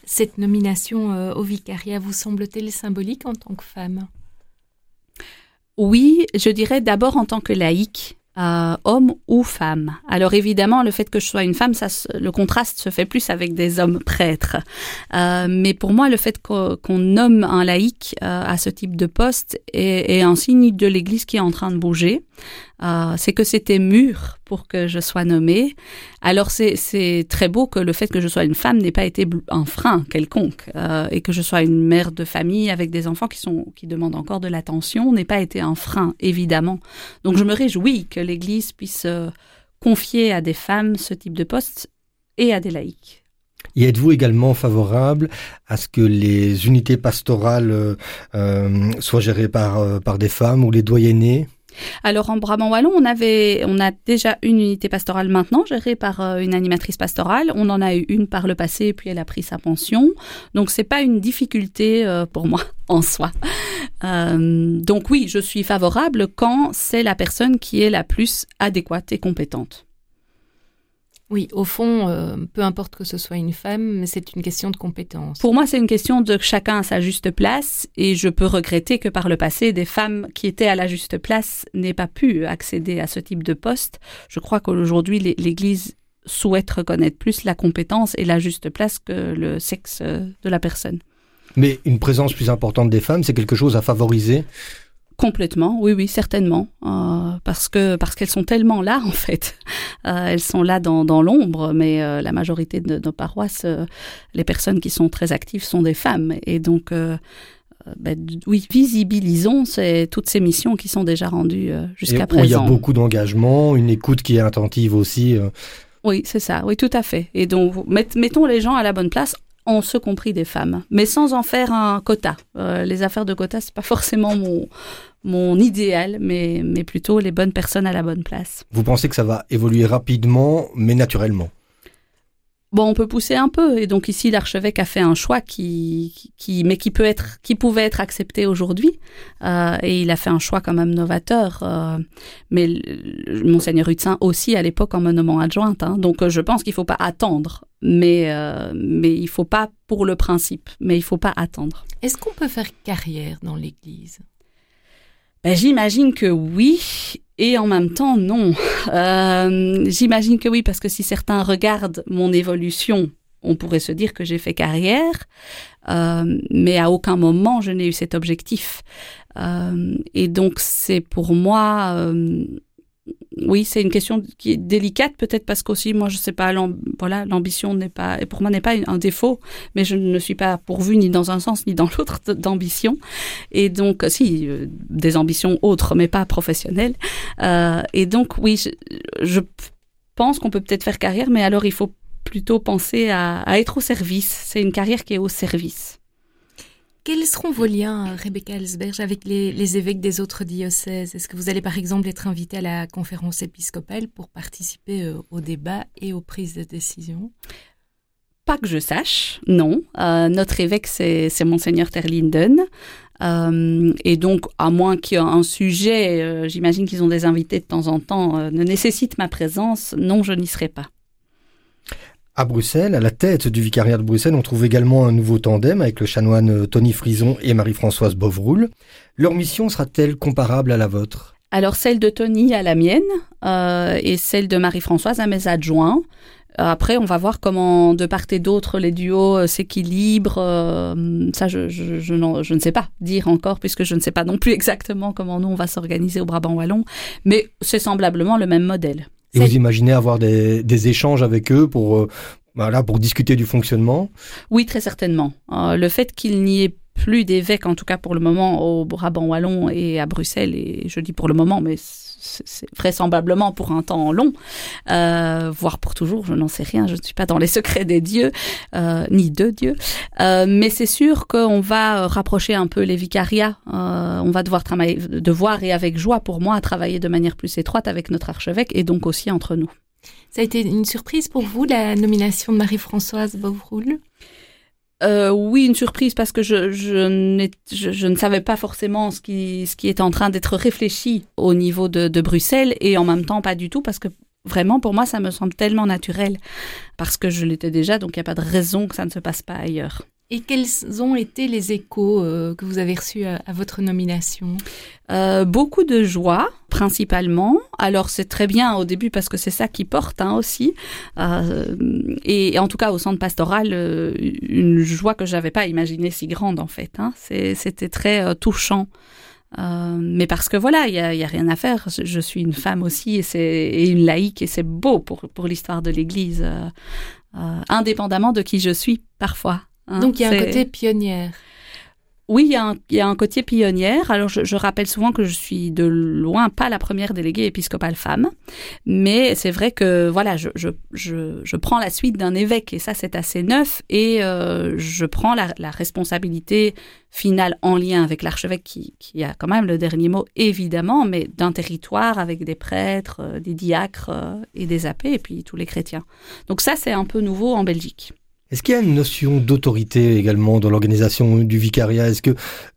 Cette nomination au vicariat vous semble-t-elle symbolique en tant que femme? Oui, je dirais d'abord en tant que laïque, euh, homme ou femme. Alors évidemment, le fait que je sois une femme, ça, le contraste se fait plus avec des hommes prêtres. Euh, mais pour moi, le fait qu'on nomme un laïc euh, à ce type de poste est, est un signe de l'Église qui est en train de bouger. Euh, c'est que c'était mûr pour que je sois nommée. Alors c'est très beau que le fait que je sois une femme n'ait pas été un frein quelconque euh, et que je sois une mère de famille avec des enfants qui sont qui demandent encore de l'attention n'ait pas été un frein évidemment. Donc je me réjouis que l'Église puisse euh, confier à des femmes ce type de poste et à des laïcs. Et êtes-vous également favorable à ce que les unités pastorales soient gérées par, par des femmes ou les doyennés? Alors en Brabant Wallon, on avait, on a déjà une unité pastorale maintenant gérée par euh, une animatrice pastorale. On en a eu une par le passé, puis elle a pris sa pension. Donc c'est pas une difficulté euh, pour moi en soi. Euh, donc oui, je suis favorable quand c'est la personne qui est la plus adéquate et compétente. Oui, au fond, euh, peu importe que ce soit une femme, mais c'est une question de compétence. Pour moi, c'est une question de chacun à sa juste place, et je peux regretter que par le passé, des femmes qui étaient à la juste place n'aient pas pu accéder à ce type de poste. Je crois qu'aujourd'hui, l'Église souhaite reconnaître plus la compétence et la juste place que le sexe de la personne. Mais une présence plus importante des femmes, c'est quelque chose à favoriser Complètement, oui, oui, certainement, euh, parce que parce qu'elles sont tellement là en fait, euh, elles sont là dans, dans l'ombre, mais euh, la majorité de nos paroisses, les personnes qui sont très actives sont des femmes, et donc ben, oui, visibilisons ces, toutes ces missions qui sont déjà rendues jusqu'à présent. Il y a beaucoup d'engagement, une écoute qui est attentive aussi. Oui, c'est ça, oui, tout à fait. Et donc, mettons les gens à la bonne place en ce compris des femmes, mais sans en faire un quota. Euh, les affaires de quota, c'est pas forcément mon, mon idéal, mais, mais plutôt les bonnes personnes à la bonne place. Vous pensez que ça va évoluer rapidement, mais naturellement? Bon, on peut pousser un peu, et donc ici l'archevêque a fait un choix qui, qui, mais qui peut être, qui pouvait être accepté aujourd'hui, euh, et il a fait un choix quand même novateur. Euh, mais monseigneur Hutzin aussi à l'époque en me nommant adjointe, hein, donc je pense qu'il faut pas attendre, mais euh, mais il faut pas pour le principe, mais il faut pas attendre. Est-ce qu'on peut faire carrière dans l'Église? Ben, J'imagine que oui, et en même temps, non. Euh, J'imagine que oui, parce que si certains regardent mon évolution, on pourrait se dire que j'ai fait carrière, euh, mais à aucun moment je n'ai eu cet objectif. Euh, et donc c'est pour moi euh, oui, c'est une question qui est délicate, peut-être parce qu'aussi, moi, je sais pas, voilà, l'ambition n'est pas, et pour moi, n'est pas un défaut, mais je ne suis pas pourvue ni dans un sens ni dans l'autre d'ambition. Et donc, si, euh, des ambitions autres, mais pas professionnelles. Euh, et donc, oui, je, je pense qu'on peut peut-être faire carrière, mais alors il faut plutôt penser à, à être au service. C'est une carrière qui est au service. Quels seront vos liens, Rebecca Ellsberg, avec les, évêques des autres diocèses? Est-ce que vous allez par exemple être invité à la conférence épiscopale pour participer euh, au débat et aux prises de décision? Pas que je sache, non. Euh, notre évêque, c'est monseigneur Terlinden. Euh, et donc, à moins qu'il y ait un sujet, euh, j'imagine qu'ils ont des invités de temps en temps, euh, ne nécessite ma présence, non, je n'y serai pas. À Bruxelles, à la tête du vicariat de Bruxelles, on trouve également un nouveau tandem avec le chanoine Tony Frison et Marie-Françoise Bovroul. Leur mission sera-t-elle comparable à la vôtre? Alors celle de Tony à la mienne euh, et celle de Marie-Françoise à mes adjoints. Après, on va voir comment de part et d'autre les duos euh, s'équilibrent. Euh, ça, je, je, je, je, ne sais pas dire encore, puisque je ne sais pas non plus exactement comment nous, on va s'organiser au Brabant Wallon. Mais c'est semblablement le même modèle. Et vous imaginez avoir des, des, échanges avec eux pour, euh, voilà, pour discuter du fonctionnement? Oui, très certainement. Euh, le fait qu'il n'y ait plus d'évêques, en tout cas pour le moment, au Brabant Wallon et à Bruxelles. Et je dis pour le moment, mais vraisemblablement pour un temps long, euh, voire pour toujours, je n'en sais rien, je ne suis pas dans les secrets des dieux, euh, ni de Dieu. Euh, mais c'est sûr qu'on va rapprocher un peu les vicariats. On va devoir travailler, devoir et avec joie pour moi, travailler de manière plus étroite avec notre archevêque et donc aussi entre nous. Ça a été une surprise pour vous, la nomination de Marie-Françoise Bouvroul euh, oui, une surprise parce que je, je, je, ne savais pas forcément ce qui, ce qui était en train d'être réfléchi au niveau de, de, Bruxelles et en même temps pas du tout parce que vraiment pour moi ça me semble tellement naturel parce que je l'étais déjà donc il n'y a pas de raison que ça ne se passe pas ailleurs. Et quels ont été les échos euh, que vous avez reçus à, votre nomination? Euh, Beaucoup de joie, principalement. Alors c'est très bien au début parce que c'est ça qui porte hein, aussi. Euh, et, en tout cas au centre pastoral, une joie que j'avais pas imaginée si grande en fait. Hein. C'était très touchant. Mais parce que voilà, il y a, y a, rien à faire. Je, suis une femme aussi et, et une laïque et c'est beau pour, l'histoire de l'Église, indépendamment de qui je suis parfois. Hein, Donc il y a un côté pionnière. Oui, il y, a un, il y, a un, côté pionnière. Alors, je, je, rappelle souvent que je suis de loin pas la première déléguée épiscopale femme, mais c'est vrai que voilà, je, je, je, je prends la suite d'un évêque et ça c'est assez neuf et euh, je prends la, la, responsabilité finale en lien avec l'archevêque qui, qui, a quand même le dernier mot évidemment, mais d'un territoire avec des prêtres, euh, des diacres euh, et des abbés et puis tous les chrétiens. Donc ça c'est un peu nouveau en Belgique. Est-ce qu'il y a une notion d'autorité également dans l'organisation du vicariat? Est-ce que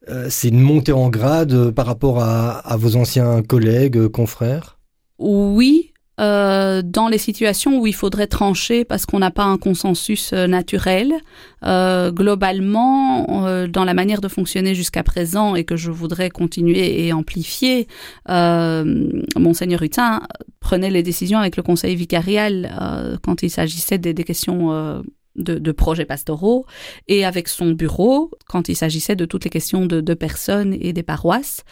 euh, c'est une montée en grade euh, par rapport à, vos anciens collègues, euh, confrères? Oui, dans les situations où il faudrait trancher parce qu'on n'a pas un consensus naturel. Globalement, dans la manière de fonctionner jusqu'à présent et que je voudrais continuer et amplifier, Monseigneur Hutin prenait les décisions avec le conseil vicarial quand il s'agissait des questions de, de, projets pastoraux et avec son bureau quand il s'agissait de toutes les questions de, de, personnes et des paroisses.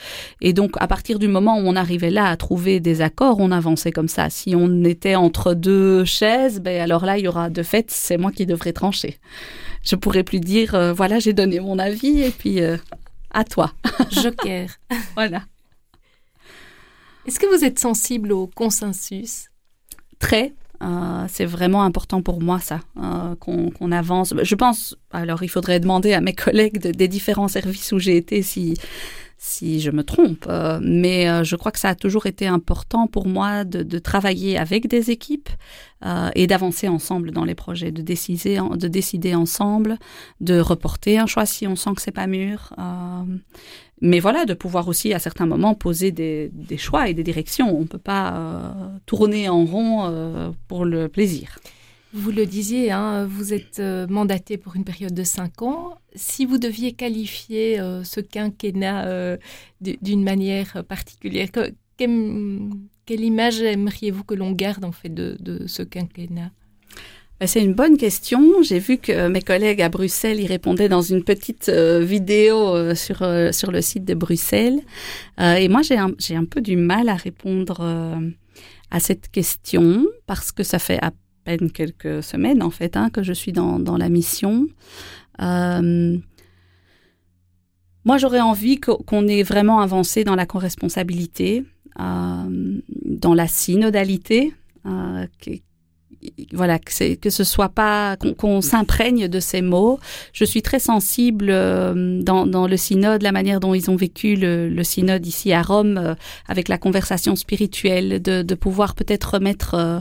Et donc, à partir du moment où on arrivait là à trouver des accords, on avançait comme ça. Si on était entre deux chaises, ben alors là, il y aura de fait, c'est moi qui devrais trancher. Je pourrais plus dire, euh, voilà, j'ai donné mon avis et puis euh, à toi. Joker. voilà. Est-ce que vous êtes sensible au consensus? Très. Euh, c'est vraiment important pour moi ça, euh, qu'on qu avance. Je pense, alors il faudrait demander à mes collègues de, des différents services où j'ai été si, si je me trompe, euh, mais je crois que ça a toujours été important pour moi de, travailler avec des équipes et d'avancer ensemble dans les projets, de décider, de décider ensemble, de reporter un choix si on sent que c'est pas mûr mais voilà, de pouvoir aussi à certains moments poser des, des choix et des directions. On ne peut pas euh, tourner en rond euh, pour le plaisir. Vous le disiez, hein, vous êtes euh, mandaté pour une période de cinq ans. Si vous deviez qualifier euh, ce quinquennat euh, d'une manière particulière, que, que, quelle image aimeriez-vous que l'on garde en fait de, ce quinquennat? C'est une bonne question. J'ai vu que mes collègues à Bruxelles y répondaient dans une petite vidéo sur, sur le site de Bruxelles. et moi, j'ai un, un peu du mal à répondre à cette question parce que ça fait à peine quelques semaines, en fait, hein, que je suis dans, dans la mission. moi, j'aurais envie qu'on ait vraiment avancé dans la corresponsabilité, dans la synodalité, voilà que, que ce soit pas qu'on qu s'imprègne de ces mots. Je suis très sensible euh, dans, dans, le synode, la manière dont ils ont vécu le, le synode ici à Rome, euh, avec la conversation spirituelle, de, de pouvoir peut-être remettre euh,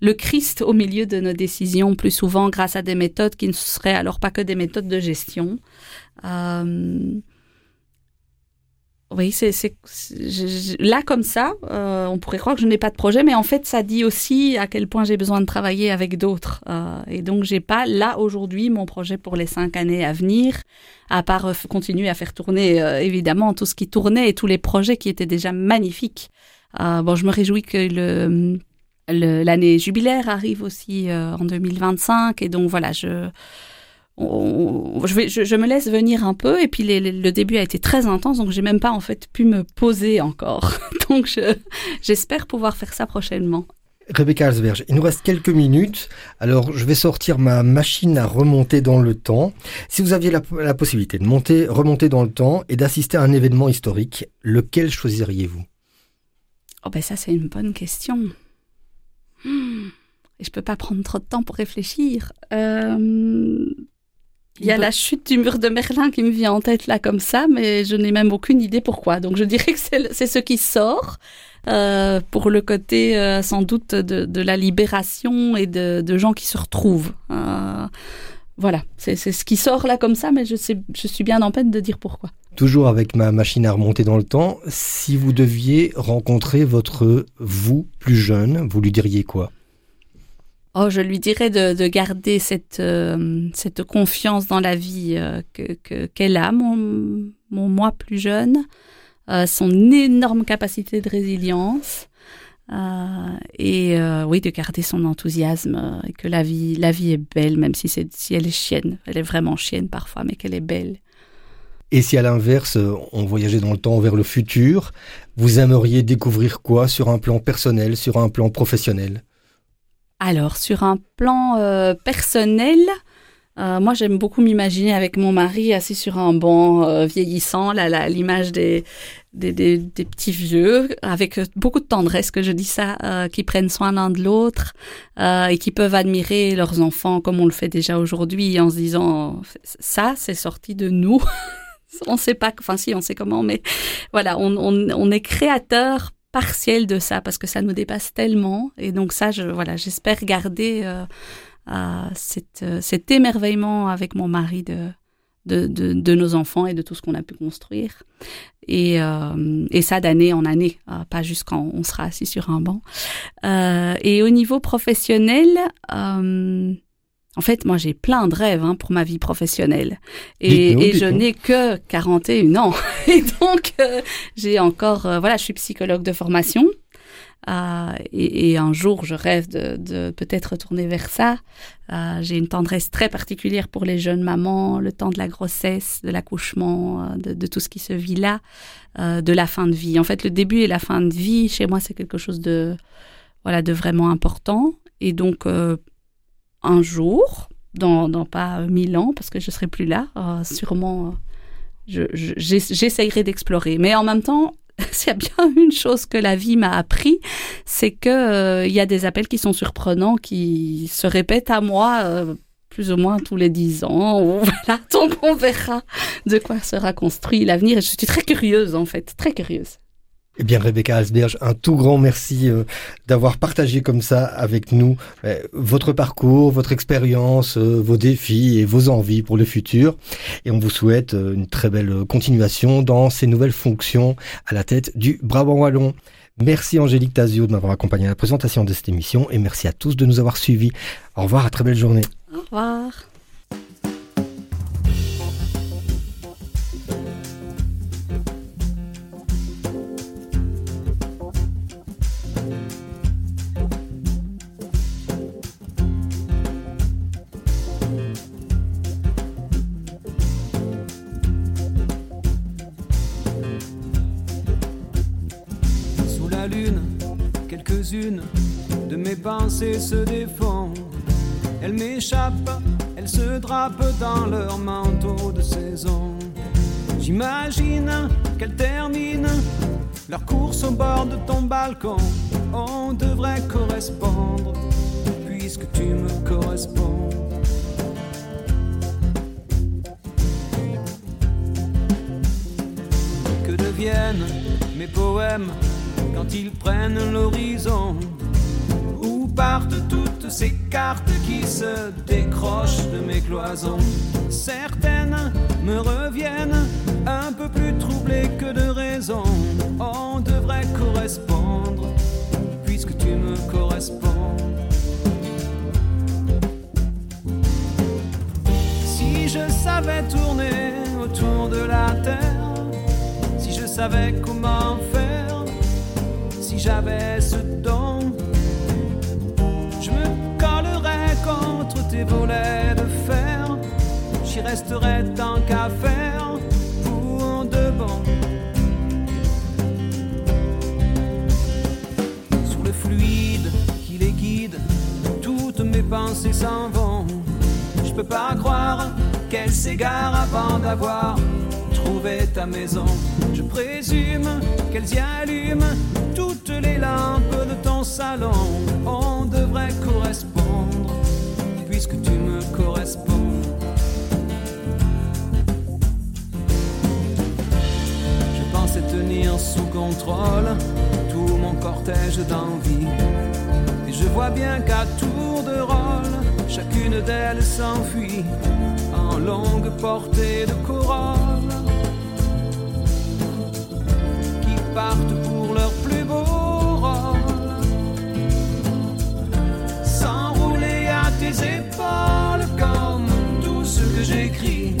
le Christ au milieu de nos décisions plus souvent grâce à des méthodes qui ne seraient alors pas que des méthodes de gestion. Euh, oui, c'est là comme ça, euh, on pourrait croire que je n'ai pas de projet, mais en fait, ça dit aussi à quel point j'ai besoin de travailler avec d'autres. Euh, et donc, j'ai pas là aujourd'hui mon projet pour les cinq années à venir, à part euh, continuer à faire tourner euh, évidemment tout ce qui tournait et tous les projets qui étaient déjà magnifiques. Euh, bon, je me réjouis que le l'année jubilaire arrive aussi en 2025, et donc voilà, je on, je, vais, je, je, me laisse venir un peu. Et puis les, les, le début a été très intense. Donc j'ai même pas en fait pu me poser encore. Donc j'espère pouvoir faire ça prochainement. Rebecca Alsberg, il nous reste quelques minutes, alors je vais sortir ma machine à remonter dans le temps. Si vous aviez la, la possibilité de monter, remonter dans le temps et d'assister à un événement historique, lequel choisiriez-vous? Oh ben ça c'est une bonne question. Et je peux pas prendre trop de temps pour réfléchir. Euh, Il y a la chute du mur de Merlin qui me vient en tête là comme ça, mais je n'ai même aucune idée pourquoi. Donc je dirais que c'est ce qui sort euh, pour le côté euh, sans doute de, de la libération et de, de gens qui se retrouvent. Euh, voilà, c'est c'est ce qui sort là comme ça, mais je, sais, je suis bien en peine de dire pourquoi. Toujours avec ma machine à remonter dans le temps, si vous deviez rencontrer votre vous plus jeune, vous lui diriez quoi? Oh, je lui dirais de, de garder cette, euh, cette confiance dans la vie euh, que que- qu'elle a, mon, mon moi plus jeune, euh, son énorme capacité de résilience. et oui, de garder son enthousiasme et que la vie, la vie est belle, même si, si elle est chienne. Elle est vraiment chienne parfois, mais qu'elle est belle. Et si à l'inverse, euh, on voyageait dans le temps vers le futur, vous aimeriez découvrir quoi sur un plan personnel, sur un plan professionnel? Alors, sur un plan euh, personnel, euh, moi j'aime beaucoup m'imaginer avec mon mari assis sur un banc vieillissant, là, l'image des, des, des, des petits vieux, avec beaucoup de tendresse que je dis ça, qui prennent soin l'un de l'autre et qui peuvent admirer leurs enfants comme on le fait déjà aujourd'hui en se disant ça c'est sorti de nous. on sait pas, enfin si on sait comment, mais voilà, on, on, on est créateur partiel de ça parce que ça nous dépasse tellement. Et donc ça je voilà j'espère garder euh, euh, cette, cet émerveillement avec mon mari de de, de, de nos enfants et de tout ce qu'on a pu construire. Et, euh, et ça d'année en année euh, pas juste quand on sera assis sur un banc. Euh, et au niveau professionnel euh, en fait, moi, j'ai plein de rêves hein, pour ma vie professionnelle. Et, je n'ai que 41 ans. Et donc, euh, j'ai encore... euh, voilà, je suis psychologue de formation. Euh, et, et un jour, je rêve de, de peut-être retourner vers ça. Euh, j'ai une tendresse très particulière pour les jeunes mamans, le temps de la grossesse, de l'accouchement, de, de tout ce qui se vit là, euh, de la fin de vie. En fait, le début et la fin de vie, chez moi, c'est quelque chose de, voilà, de vraiment important. Et donc, un jour, dans, dans pas mille ans, parce que je serai plus là, euh, sûrement, euh, je, je- j'ess- j'essayerai d'explorer. Mais en même temps, s'il y a bien une chose que la vie m'a appris, c'est que euh, il y a des appels qui sont surprenants, qui se répètent à moi euh, plus ou moins tous les dix ans. voilà, donc on verra de quoi sera construit l'avenir. Et je suis très curieuse en fait, très curieuse. Eh bien, Rebecca Alsberg, un tout grand merci euh, d'avoir partagé comme ça avec nous euh, votre parcours, votre expérience, euh, vos défis et vos envies pour le futur. Et on vous souhaite une très belle continuation dans ces nouvelles fonctions à la tête du Brabant Wallon. Merci Angélique Tazio de m'avoir accompagné à la présentation de cette émission et merci à tous de nous avoir suivis. Au revoir, à très belle journée. Au revoir. De mes pensées se défendent. Elles m'échappent, elles se drapent dans leur manteau de saison. J'imagine qu'elles terminent leur course au bord de ton balcon. On devrait correspondre, puisque tu me corresponds. Que deviennent mes poèmes quand ils prennent l'horizon Où partent toutes ces cartes qui se décrochent de mes cloisons. Certaines me reviennent un peu plus troublées que de raison. On devrait correspondre puisque tu me corresponds. Si je savais tourner autour de la terre, si je savais comment faire, j'avais ce don, je me collerais contre tes volets de fer. J'y resterais tant qu'à faire pour de bon. Sous le fluide qui les guide, toutes mes pensées s'en vont. Je peux pas croire qu'elles s'égarent avant d'avoir trouvé ta maison. Je présume qu'elles y allument les larmes de ton salon, on devrait correspondre, puisque tu me corresponds. Je pensais tenir sous contrôle tout mon cortège d'envie, et je vois bien qu'à tour de rôle, chacune d'elles s'enfuit en longue portée de corolle qui partent tes épaules comme tout ce que j'écris.